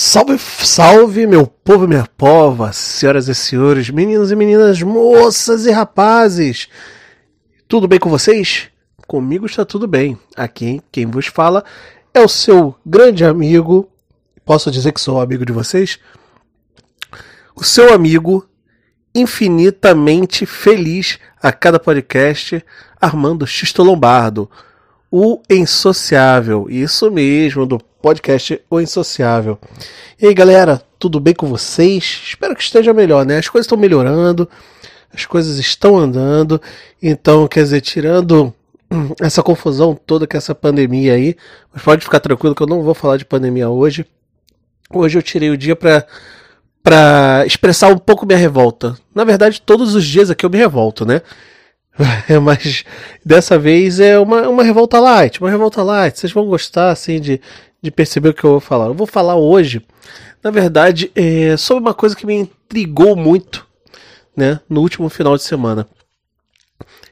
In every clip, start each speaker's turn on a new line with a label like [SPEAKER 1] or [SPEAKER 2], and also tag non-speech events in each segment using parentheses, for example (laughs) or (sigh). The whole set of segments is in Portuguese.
[SPEAKER 1] Salve, salve, meu povo e minha pova, senhoras e senhores, meninos e meninas, moças e rapazes. Tudo bem com vocês? Comigo está tudo bem. Aqui quem vos fala é o seu grande amigo. Posso dizer que sou amigo de vocês? O seu amigo infinitamente feliz a cada podcast, Armando Xisto Lombardo, o insociável. Isso mesmo, do podcast O Insociável. E aí, galera, tudo bem com vocês? Espero que esteja melhor, né? As coisas estão melhorando, as coisas estão andando. Então, quer dizer, tirando (clears throat) essa confusão toda com essa pandemia aí, mas pode ficar tranquilo que eu não vou falar de pandemia hoje. Hoje eu tirei o dia para para expressar um pouco minha revolta. Na verdade, todos os dias aqui eu me revolto, né? (laughs) Mas dessa vez é uma, uma revolta light, uma revolta light. Vocês vão gostar assim de, de perceber o que eu vou falar. Eu vou falar hoje, na verdade, é, sobre uma coisa que me intrigou muito, né, no último final de semana.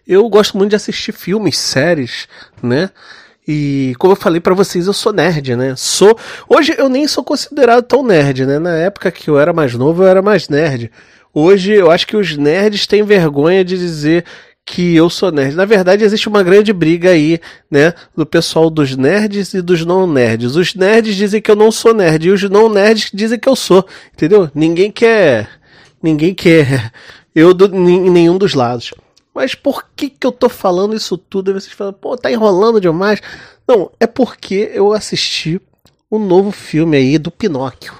[SPEAKER 1] Eu gosto muito de assistir filmes, séries, né? E como eu falei para vocês, eu sou nerd, né? Sou. Hoje eu nem sou considerado tão nerd, né? Na época que eu era mais novo, eu era mais nerd. Hoje eu acho que os nerds têm vergonha de dizer que eu sou nerd. Na verdade, existe uma grande briga aí, né, do pessoal dos nerds e dos não nerds. Os nerds dizem que eu não sou nerd e os não nerds dizem que eu sou, entendeu? Ninguém quer, ninguém quer (laughs) eu do, em nenhum dos lados. Mas por que que eu tô falando isso tudo? E vocês falam, pô, tá enrolando demais. Não, é porque eu assisti o um novo filme aí do Pinóquio.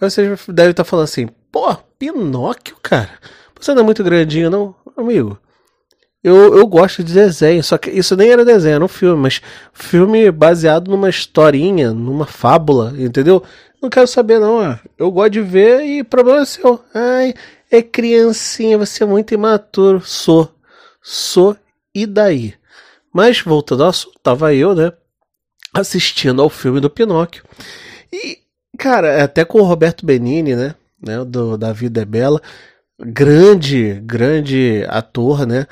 [SPEAKER 1] Aí vocês devem estar falando assim, pô, Pinóquio, cara? Você não é muito grandinho, não? Amigo, eu, eu gosto de desenho, só que isso nem era desenho, era um filme, mas filme baseado numa historinha, numa fábula, entendeu? Não quero saber, não. Eu gosto de ver e problema é seu. Ai, é criancinha, você é muito imaturo. Sou. Sou e daí? Mas, voltando ao assunto, tava eu, né? Assistindo ao filme do Pinóquio. E, cara, até com o Roberto Benini, né? né do, da Vida é Bela. Grande, grande ator, né?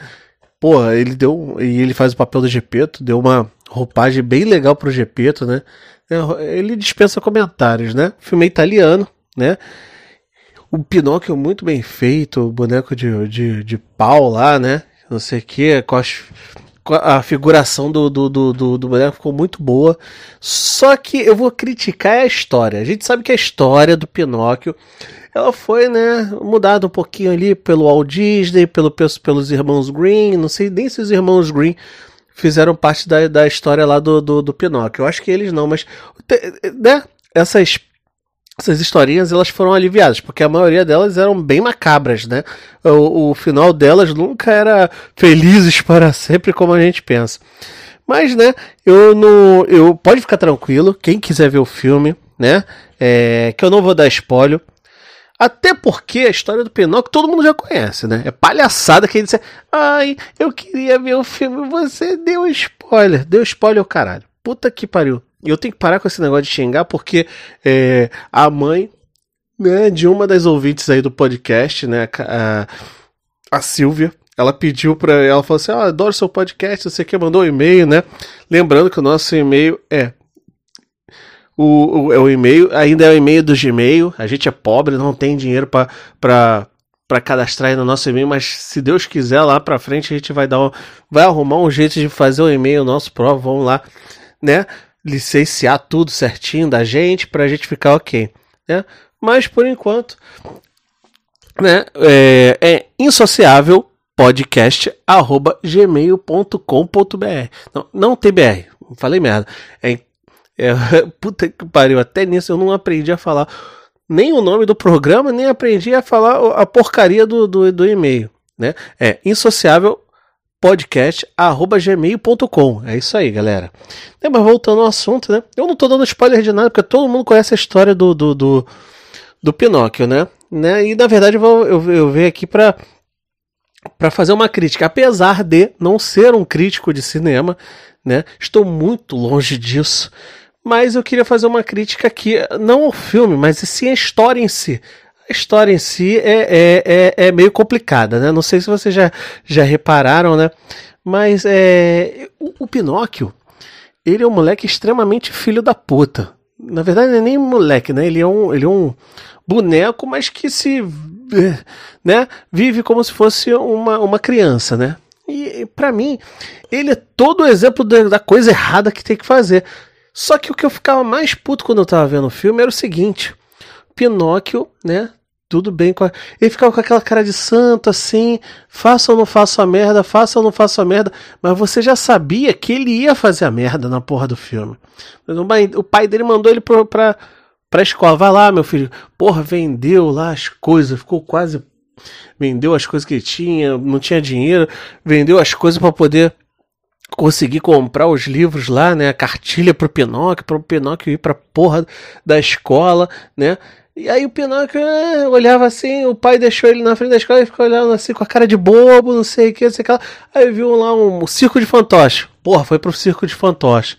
[SPEAKER 1] Pô, ele deu. E ele faz o papel do Gepeto, deu uma roupagem bem legal pro Gepeto, né? É, ele dispensa comentários, né? Filme italiano, né? O Pinóquio muito bem feito, o boneco de, de, de pau lá, né? Não sei o que, com, com a figuração do, do, do, do, do boneco ficou muito boa. Só que eu vou criticar a história. A gente sabe que a história do Pinóquio ela foi, né, mudada um pouquinho ali pelo Walt Disney, pelo, pelos irmãos Green, não sei nem se os irmãos Green fizeram parte da, da história lá do, do, do Pinóquio. Eu acho que eles não, mas, né, essas essas historinhas elas foram aliviadas, porque a maioria delas eram bem macabras, né? O, o, final delas nunca era felizes (laughs) para sempre como a gente pensa. Mas, né, eu não. Eu, pode ficar tranquilo, quem quiser ver o filme, né? É, que eu não vou dar spoiler. Até porque a história do Pinóquio todo mundo já conhece, né? É palhaçada que ele disse: Ai, eu queria ver o filme, você deu spoiler. Deu spoiler o caralho. Puta que pariu. E eu tenho que parar com esse negócio de xingar, porque é, a mãe né, de uma das ouvintes aí do podcast, né? A, a Silvia, ela pediu para ela falou assim: ah, adoro seu podcast, você que mandou um e-mail, né? Lembrando que o nosso e-mail é o, o, é o e-mail, ainda é o e-mail do Gmail. A gente é pobre, não tem dinheiro para para cadastrar aí no nosso e-mail, mas se Deus quiser lá para frente a gente vai dar um, vai arrumar um jeito de fazer o e-mail nosso próprio, vamos lá, né? Licenciar tudo certinho da gente para a gente ficar ok, né? Mas por enquanto, né? É, é insociável podcast arroba gmail.com.br não, não TBR, falei merda, é é, (laughs) puta que pariu, até nisso eu não aprendi a falar nem o nome do programa, nem aprendi a falar a porcaria do, do, do e-mail. Né? É insociável podcast@gmail.com. É isso aí, galera. É, mas voltando ao assunto, né? Eu não tô dando spoiler de nada, porque todo mundo conhece a história do, do, do, do Pinóquio, né? né? E na verdade eu, eu, eu venho aqui para para fazer uma crítica, apesar de não ser um crítico de cinema, né? Estou muito longe disso. Mas eu queria fazer uma crítica aqui, não ao filme, mas sim a história em si. A história em si é, é, é, é meio complicada, né? Não sei se vocês já, já repararam, né? Mas é, o, o Pinóquio, ele é um moleque extremamente filho da puta. Na verdade, é nem moleque, né? Ele é um, ele é um boneco, mas que se. Né, vive como se fosse uma, uma criança, né? E para mim, ele é todo o exemplo da, da coisa errada que tem que fazer. Só que o que eu ficava mais puto quando eu tava vendo o filme era o seguinte: Pinóquio, né? Tudo bem com a... Ele ficava com aquela cara de santo assim, faça ou não faça a merda, faça ou não faça a merda, mas você já sabia que ele ia fazer a merda na porra do filme. O pai dele mandou ele pra, pra, pra escola, vai lá meu filho, porra, vendeu lá as coisas, ficou quase vendeu as coisas que tinha, não tinha dinheiro, vendeu as coisas para poder conseguir comprar os livros lá, né, a cartilha pro Pinóquio, pro Pinóquio ir pra porra da escola, né? E aí o Pinóquio é, olhava assim, o pai deixou ele na frente da escola e ficou olhando assim com a cara de bobo, não sei o que, não sei o que lá. Aí viu lá um, um circo de fantoche. Porra, foi pro circo de fantoche.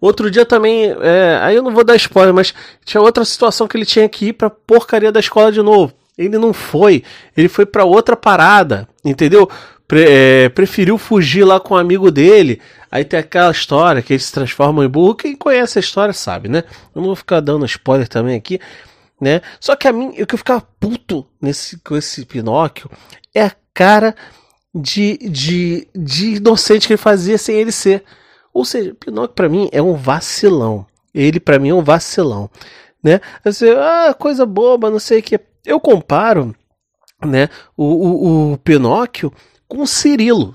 [SPEAKER 1] Outro dia também, é, aí eu não vou dar spoiler, mas tinha outra situação que ele tinha que ir pra porcaria da escola de novo. Ele não foi. Ele foi para outra parada, entendeu? Pre é, preferiu fugir lá com um amigo dele. Aí tem aquela história que eles se transformam em burro. Quem conhece a história sabe, né? Eu não vou ficar dando spoiler também aqui, né? Só que a mim, o que eu ficava puto nesse, com esse Pinóquio é a cara de, de, de inocente que ele fazia sem ele ser. Ou seja, Pinóquio para mim é um vacilão. Ele para mim é um vacilão, né? Você, ah, coisa boba, não sei o que. Eu comparo né, o, o, o Pinóquio com o Cirilo.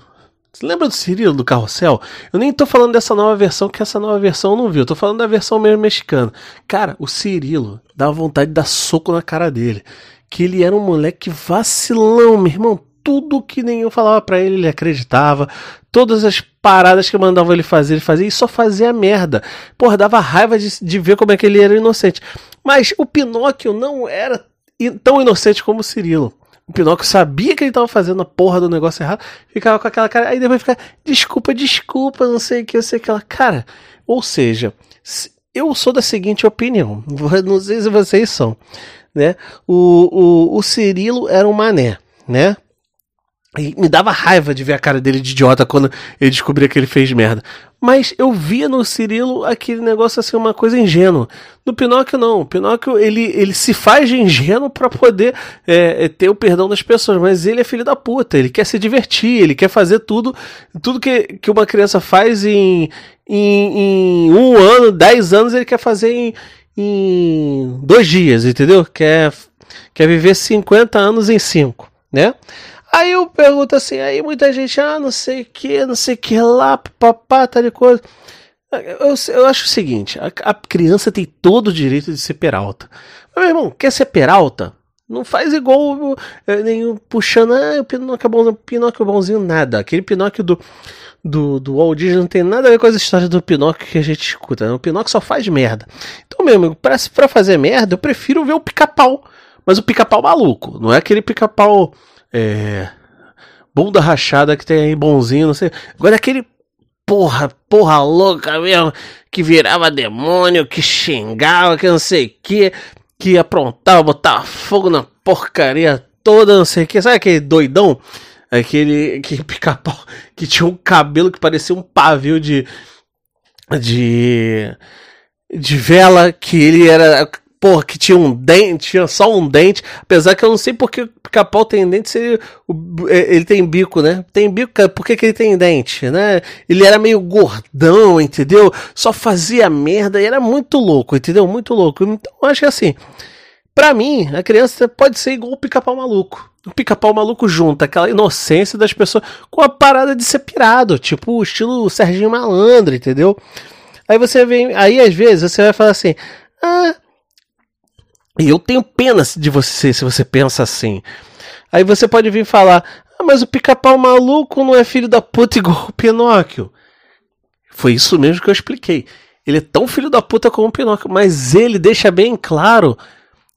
[SPEAKER 1] Você lembra do Cirilo do Carrossel? Eu nem tô falando dessa nova versão, que essa nova versão eu não vi. Eu tô falando da versão mesmo mexicana. Cara, o Cirilo dava vontade de dar soco na cara dele. Que ele era um moleque vacilão, meu irmão. Tudo que nenhum falava para ele, ele acreditava. Todas as paradas que mandavam ele fazer, ele fazia e só fazia merda. Porra, dava raiva de, de ver como é que ele era inocente. Mas o Pinóquio não era tão inocente como o Cirilo. O Pinóquio sabia que ele estava fazendo a porra do negócio errado, ficava com aquela cara, aí depois fica, desculpa, desculpa, não sei o que, eu sei aquela. Cara, ou seja, eu sou da seguinte opinião, (laughs) não sei se vocês são, né? O, o, o Cirilo era um mané, né? E me dava raiva de ver a cara dele de idiota quando ele descobria que ele fez merda. Mas eu via no Cirilo aquele negócio assim, uma coisa ingênua. No Pinóquio, não. O Pinóquio, ele, ele se faz de ingênuo para poder é, é, ter o perdão das pessoas. Mas ele é filho da puta. Ele quer se divertir. Ele quer fazer tudo tudo que, que uma criança faz em, em, em um ano, dez anos, ele quer fazer em, em dois dias, entendeu? Quer, quer viver 50 anos em cinco, né? Aí eu pergunto assim, aí muita gente, ah, não sei o que, não sei o que lá, papá, tal de coisa. Eu, eu acho o seguinte, a, a, criança tem todo o direito de ser peralta. Mas, meu irmão, quer ser peralta? Não faz igual é, nenhum puxando, ah, o Pinóquio é bonzinho, Pinóquio é bonzinho, nada. Aquele Pinóquio do, do, do Walt Disney não tem nada a ver com as histórias do Pinóquio que a gente escuta. Né? O Pinóquio só faz merda. Então, meu amigo, pra, pra fazer merda, eu prefiro ver o pica-pau. Mas o pica-pau maluco, não é aquele pica-pau é, bunda rachada que tem aí bonzinho, não sei. Agora aquele porra, porra louca mesmo, que virava demônio, que xingava, que não sei o que, que aprontava, botava fogo na porcaria toda, não sei o que. Sabe aquele doidão? Aquele que (laughs) pica-pau que tinha um cabelo que parecia um pavio de. de. de vela, que ele era porra, que tinha um dente, tinha só um dente, apesar que eu não sei porque o pica-pau tem dente, se é, ele tem bico, né? Tem bico, por que, que ele tem dente, né? Ele era meio gordão, entendeu? Só fazia merda e era muito louco, entendeu? Muito louco. Então, acho que assim, pra mim, a criança pode ser igual o pica-pau maluco. O pica-pau maluco junta aquela inocência das pessoas com a parada de ser pirado, tipo o estilo Serginho Malandro, entendeu? Aí você vem, aí às vezes você vai falar assim: "Ah, e eu tenho pena de você se você pensa assim. Aí você pode vir falar: Ah, mas o pica-pau maluco não é filho da puta igual o Pinóquio. Foi isso mesmo que eu expliquei. Ele é tão filho da puta como o Pinóquio, mas ele deixa bem claro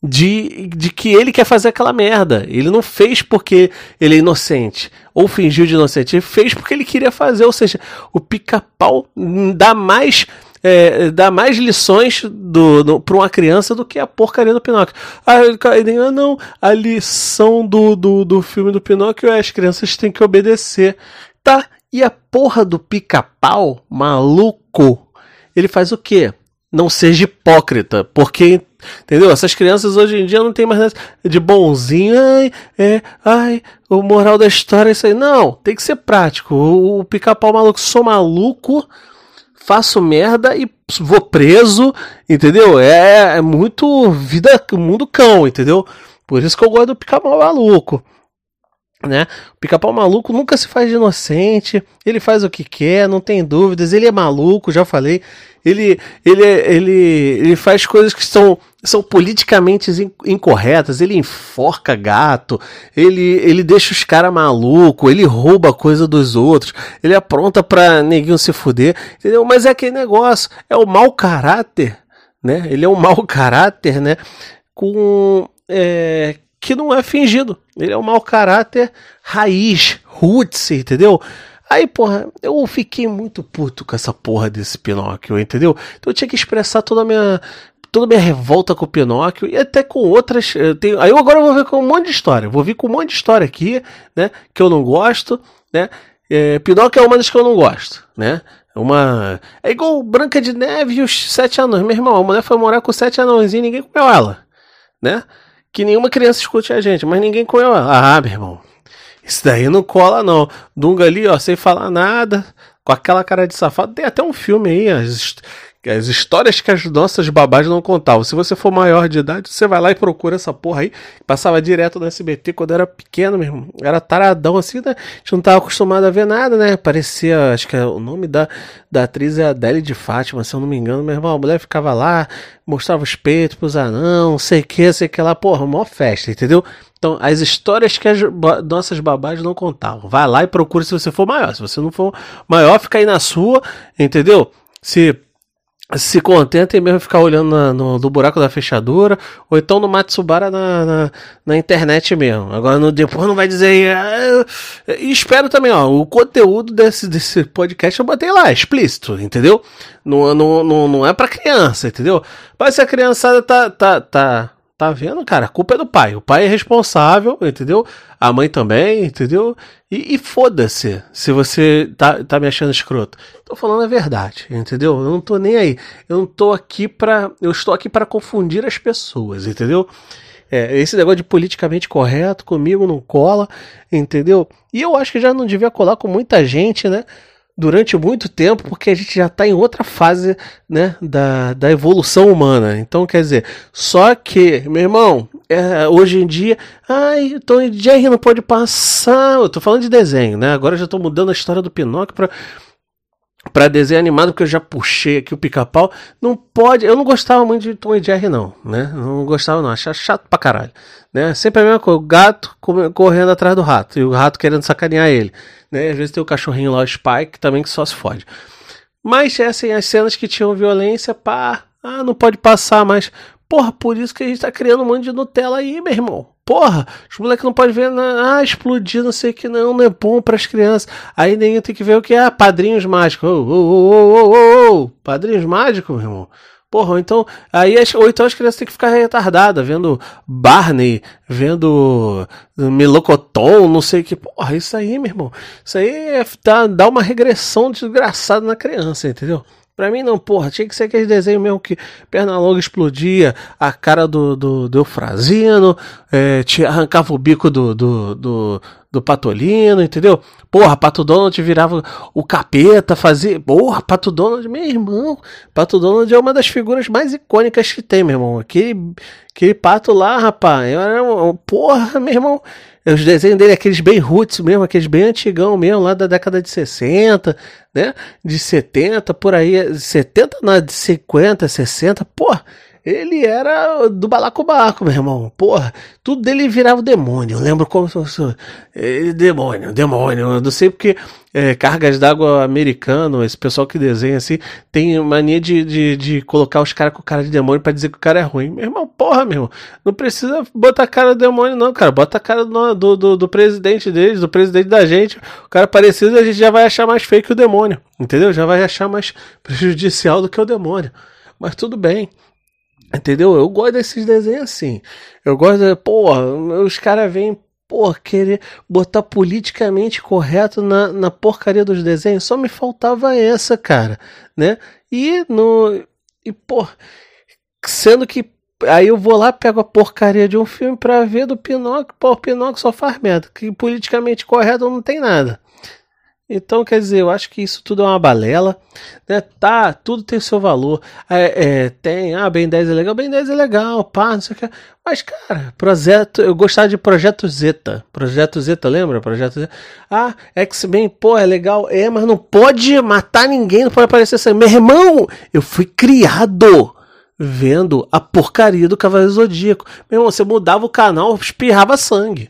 [SPEAKER 1] de, de que ele quer fazer aquela merda. Ele não fez porque ele é inocente ou fingiu de inocente. Ele fez porque ele queria fazer. Ou seja, o pica-pau dá mais é, dá mais lições do, para uma criança do que a porcaria do Pinóquio. Ah, ah, não, a lição do, do, do filme do Pinóquio é as crianças têm que obedecer. Tá, e a porra do pica-pau maluco, ele faz o quê? não seja hipócrita, porque Entendeu? Essas crianças hoje em dia não tem mais de bonzinho. Ai, é, ai, o moral da história é isso aí. Não, tem que ser prático. O, o pica-pau maluco, sou maluco, faço merda e vou preso, entendeu? É, é muito vida, mundo cão, entendeu? Por isso que eu gosto do pica-pau maluco né? O pica-pau maluco nunca se faz de inocente, ele faz o que quer, não tem dúvidas, ele é maluco, já falei. Ele, ele, ele, ele faz coisas que são, são politicamente incorretas, ele enforca gato, ele, ele deixa os caras malucos, ele rouba coisa dos outros, ele apronta pra neguinho se fuder, entendeu? Mas é aquele negócio, é o mau caráter, né? Ele é um mau caráter, né? Com. É, que não é fingido. Ele é um mau caráter raiz, roots, entendeu? Aí, porra, eu fiquei muito puto com essa porra desse Pinóquio, entendeu? Então eu tinha que expressar toda a minha toda a minha revolta com o Pinóquio e até com outras. Eu tenho, aí eu agora vou ver com um monte de história. Vou vir com um monte de história aqui, né? Que eu não gosto, né? É, Pinóquio é uma das que eu não gosto, né? Uma. É igual Branca de Neve e os Sete Anões. Meu irmão, a mulher foi morar com sete anões e ninguém comeu ela, né? Que nenhuma criança escute a gente, mas ninguém conhece. Ah, meu irmão, isso daí não cola não. Dunga ali, ó, sem falar nada, com aquela cara de safado. Tem até um filme aí, as, as histórias que as nossas babás não contavam. Se você for maior de idade, você vai lá e procura essa porra aí. Passava direto no SBT quando era pequeno mesmo. Era taradão assim, né? A gente não tava acostumado a ver nada, né? Parecia, acho que é, o nome da, da atriz é Adele de Fátima, se eu não me engano. Meu irmão, a mulher ficava lá, mostrava os peitos pros anão, sei que, sei que lá. Porra, mó festa, entendeu? Então, as histórias que as nossas babás não contavam. Vai lá e procura se você for maior. Se você não for maior, fica aí na sua, entendeu? Se se contentem mesmo ficar olhando na, no, no, buraco da fechadura, ou então no Matsubara na, na, na internet mesmo. Agora no, depois não vai dizer. Ah, espero também, ó, o conteúdo desse, desse podcast eu botei lá, explícito, entendeu? Não, não, não, não é pra criança, entendeu? Mas se a criançada tá, tá, tá, Tá vendo, cara? A culpa é do pai. O pai é responsável, entendeu? A mãe também, entendeu? E, e foda-se se você tá, tá me achando escroto. Tô falando a verdade, entendeu? Eu não tô nem aí. Eu não tô aqui pra. Eu estou aqui para confundir as pessoas, entendeu? É, esse negócio de politicamente correto comigo não cola, entendeu? E eu acho que já não devia colar com muita gente, né? Durante muito tempo, porque a gente já está em outra fase né, da, da evolução humana. Então, quer dizer, só que, meu irmão, é, hoje em dia, ai, Tom e Jerry não pode passar. Eu tô falando de desenho, né? Agora já estou mudando a história do Pinóquio para para desenho animado, porque eu já puxei aqui o pica-pau, não pode. Eu não gostava muito de Tom e Jerry, não, né? Não gostava, não. Achava chato pra caralho. Né? Sempre a mesma coisa, o gato correndo atrás do rato, e o rato querendo sacanear ele. Né? Às vezes tem o cachorrinho lá, o Spike, também que só se fode. Mas, assim, as cenas que tinham violência, pá, ah, não pode passar mais. Porra, por isso que a gente tá criando um monte de Nutella aí, meu irmão. Porra, os moleques não podem ver, ah, explodir, não sei o que, não, não é bom para as crianças. Aí nem tem que ver o que é padrinhos mágicos. Ô, padrinhos mágicos, meu irmão. Porra, então, aí, ou então as crianças têm que ficar retardadas, vendo Barney, vendo Melocoton, não sei o que. Porra, isso aí, meu irmão. Isso aí é, dá, dá uma regressão desgraçada na criança, entendeu? Pra mim não, porra, tinha que ser aquele desenho mesmo que perna longa explodia, a cara do, do, do Eufrazino, é, arrancava o bico do, do, do, do Patolino, entendeu? Porra, Pato Donald virava o capeta, fazia. Porra, Pato Donald, meu irmão. Pato Donald é uma das figuras mais icônicas que tem, meu irmão. Aquele, aquele pato lá, rapaz. Eu era, porra, meu irmão. Os desenhos dele, aqueles bem roots mesmo, aqueles bem antigão mesmo, lá da década de 60, né? De 70, por aí. 70, não, de 50, 60, porra ele era do balacobaco, meu irmão. Porra, tudo dele virava demônio. Eu lembro como se fosse. É, demônio, demônio. Eu não sei porque é, cargas d'água americano, esse pessoal que desenha assim, tem mania de, de, de colocar os caras com cara de demônio para dizer que o cara é ruim. Meu irmão, porra, meu irmão. Não precisa botar a cara do demônio, não, cara. Bota a cara do, do, do, do presidente deles, do presidente da gente. O cara parecido, a gente já vai achar mais feio que o demônio. Entendeu? Já vai achar mais prejudicial do que o demônio. Mas tudo bem. Entendeu? Eu gosto desses desenhos assim. Eu gosto porra, os caras vêm, porra, querer botar politicamente correto na, na porcaria dos desenhos. Só me faltava essa, cara, né? E no E, pô, sendo que aí eu vou lá, pego a porcaria de um filme pra ver do Pinóquio, pô, o Pinóquio só faz merda, que politicamente correto não tem nada. Então, quer dizer, eu acho que isso tudo é uma balela, né? Tá, tudo tem seu valor. É, é, tem, ah, Ben 10 é legal, Ben 10 é legal, pá, não sei o que. Mas, cara, projeto, eu gostava de Projeto Zeta. Projeto Zeta, lembra? Projeto Zeta. Ah, X-Men, pô, é legal. É, mas não pode matar ninguém, não pode aparecer sangue. Meu irmão, eu fui criado vendo a porcaria do Cavaleiro Zodíaco. Meu irmão, você mudava o canal, espirrava sangue.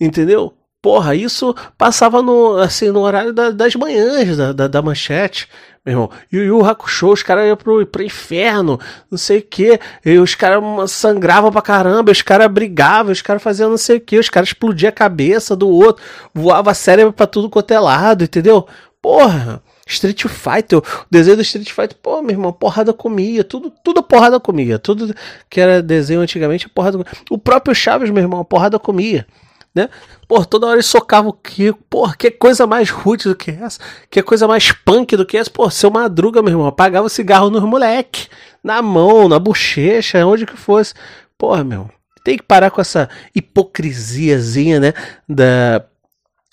[SPEAKER 1] Entendeu? Porra, isso passava no, assim, no horário da, das manhãs da, da, da, manchete, meu irmão. E o Yu Hakusho, os caras iam pro, pro inferno, não sei o que. Os caras sangravam pra caramba, os caras brigavam, os caras faziam não sei o que, os caras explodiam a cabeça do outro, voava cérebro pra tudo quanto é lado, entendeu? Porra. Street Fighter, o desenho do Street Fighter, pô, meu irmão, porrada comia, tudo, tudo porrada comia, tudo que era desenho antigamente, porrada comia. O próprio Chaves, meu irmão, porrada comia né? Pô, toda hora ele socava o Kiko. Pô, que coisa mais rude do que essa? Que coisa mais punk do que essa? Pô, seu Madruga, meu irmão, apagava o cigarro nos moleque. Na mão, na bochecha, onde que fosse. Porra, meu, tem que parar com essa hipocrisiazinha, né? Da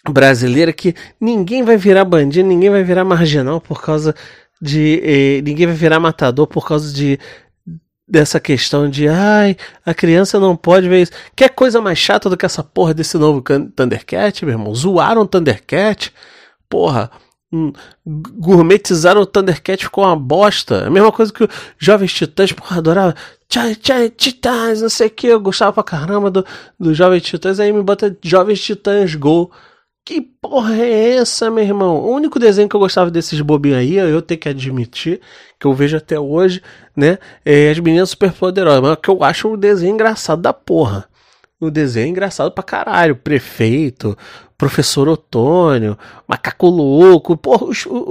[SPEAKER 1] brasileira que ninguém vai virar bandido, ninguém vai virar marginal por causa de. Eh, ninguém vai virar matador por causa de dessa questão de ai, a criança não pode ver isso. Que coisa mais chata do que essa porra desse novo Thundercat, meu irmão? Zoaram o Thundercat, porra. Hum, gourmetizaram o Thundercat ficou uma bosta. A mesma coisa que o Jovens Titãs, porra, adorava. Tchai, tchai, Titãs, não sei o que. Eu gostava pra caramba do, do Jovens Titãs. Aí me bota Jovens Titãs Go. Que porra é essa, meu irmão? O único desenho que eu gostava desses bobinhos aí, eu tenho que admitir, que eu vejo até hoje, né? É as meninas super poderosas. Mas que eu acho o desenho engraçado da porra. O desenho é engraçado pra caralho. Prefeito, Professor Otônio, Macaco Louco, porra,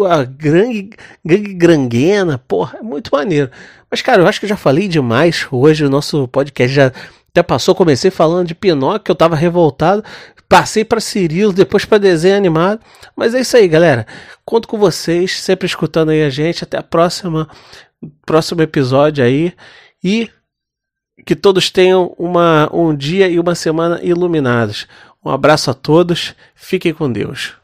[SPEAKER 1] a Gangue, gangue Granguena, porra, é muito maneiro. Mas, cara, eu acho que eu já falei demais hoje. O nosso podcast já até passou. Comecei falando de Pinóquio, eu tava revoltado. Passei para Cirilo, depois para desenho animado. Mas é isso aí, galera. Conto com vocês, sempre escutando aí a gente. Até a próxima, próximo episódio aí. E que todos tenham uma, um dia e uma semana iluminados. Um abraço a todos. Fiquem com Deus.